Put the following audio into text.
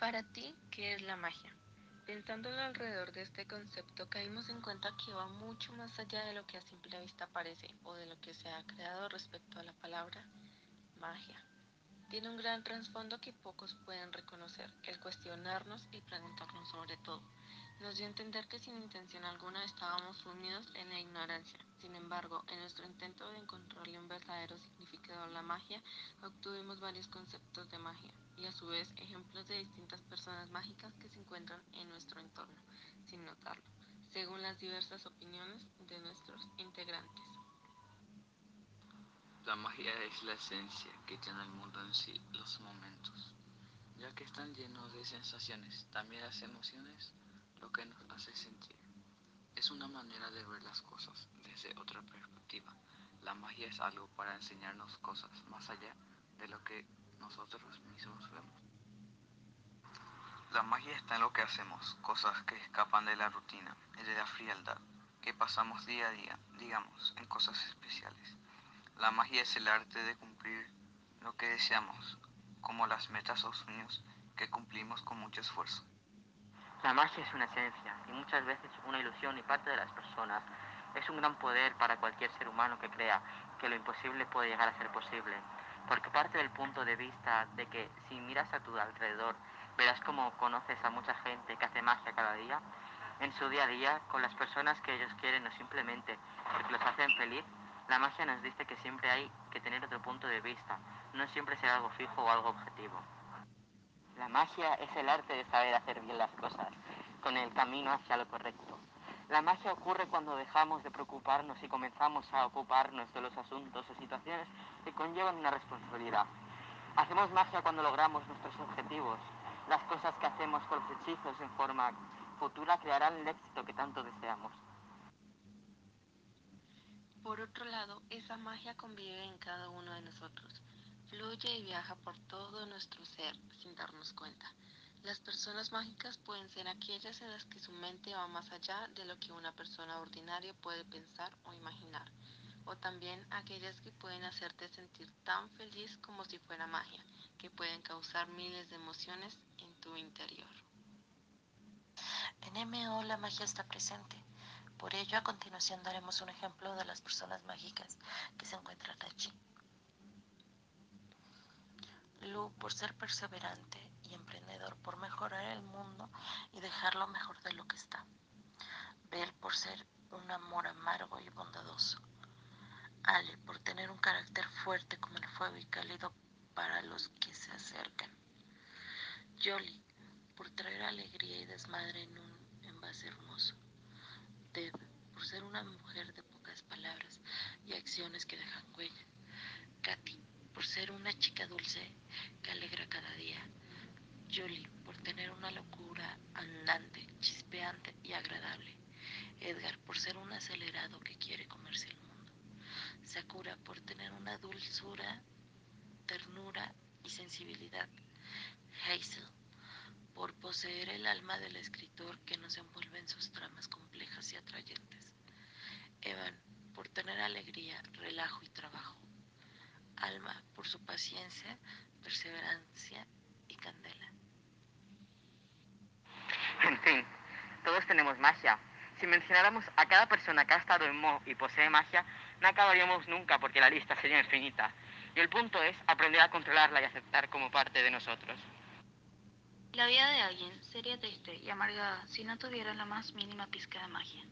Para ti, ¿qué es la magia? Pensando alrededor de este concepto, caímos en cuenta que va mucho más allá de lo que a simple vista parece o de lo que se ha creado respecto a la palabra magia. Tiene un gran trasfondo que pocos pueden reconocer, el cuestionarnos y preguntarnos sobre todo. Nos dio a entender que sin intención alguna estábamos sumidos en la ignorancia. Sin embargo, en nuestro intento de encontrarle un verdadero significado a la magia, obtuvimos varios conceptos de magia y a su vez ejemplos de distintas personas mágicas que se encuentran en nuestro entorno, sin notarlo, según las diversas opiniones de nuestros integrantes. La magia es la esencia que tiene el mundo en sí, los momentos, ya que están llenos de sensaciones, también las emociones, lo que nos hace sentir. Es una manera de ver las cosas desde otra perspectiva. La magia es algo para enseñarnos cosas más allá de lo que nosotros mismos vemos. La magia está en lo que hacemos, cosas que escapan de la rutina y de la frialdad, que pasamos día a día, digamos, en cosas especiales. La magia es el arte de cumplir lo que deseamos, como las metas o sueños que cumplimos con mucho esfuerzo. La magia es una esencia y muchas veces una ilusión y parte de las personas es un gran poder para cualquier ser humano que crea que lo imposible puede llegar a ser posible, porque parte del punto de vista de que si miras a tu alrededor verás como conoces a mucha gente que hace magia cada día, en su día a día, con las personas que ellos quieren o simplemente porque los hacen feliz, la magia nos dice que siempre hay que tener otro punto de vista, no siempre ser algo fijo o algo objetivo. La magia es el arte de saber hacer bien las cosas, con el camino hacia lo correcto. La magia ocurre cuando dejamos de preocuparnos y comenzamos a ocuparnos de los asuntos o situaciones que conllevan una responsabilidad. Hacemos magia cuando logramos nuestros objetivos. Las cosas que hacemos con los hechizos en forma futura crearán el éxito que tanto deseamos. Por otro lado, esa magia convive en cada uno de nosotros, fluye y viaja por todo nuestro ser sin darnos cuenta. Las personas mágicas pueden ser aquellas en las que su mente va más allá de lo que una persona ordinaria puede pensar o imaginar, o también aquellas que pueden hacerte sentir tan feliz como si fuera magia, que pueden causar miles de emociones en tu interior. En MO la magia está presente por ello, a continuación daremos un ejemplo de las personas mágicas que se encuentran allí. Lu, por ser perseverante y emprendedor, por mejorar el mundo y dejarlo mejor de lo que está. Bel, por ser un amor amargo y bondadoso. Ale, por tener un carácter fuerte como el fuego y cálido para los que se acercan. Jolie, por traer alegría y desmadre en un envase hermoso. Ser una mujer de pocas palabras y acciones que dejan huella. Katy, por ser una chica dulce que alegra cada día. Julie, por tener una locura andante, chispeante y agradable. Edgar, por ser un acelerado que quiere comerse el mundo. Sakura, por tener una dulzura, ternura y sensibilidad. Hazel, por poseer el alma del escritor que nos envuelve en sus tramas complejas y atrayentes. Evan, por tener alegría, relajo y trabajo. Alma, por su paciencia, perseverancia y candela. En fin, todos tenemos magia. Si mencionáramos a cada persona que ha estado en Mo y posee magia, no acabaríamos nunca porque la lista sería infinita. Y el punto es aprender a controlarla y aceptar como parte de nosotros. La vida de alguien sería triste y amargada si no tuviera la más mínima pizca de magia.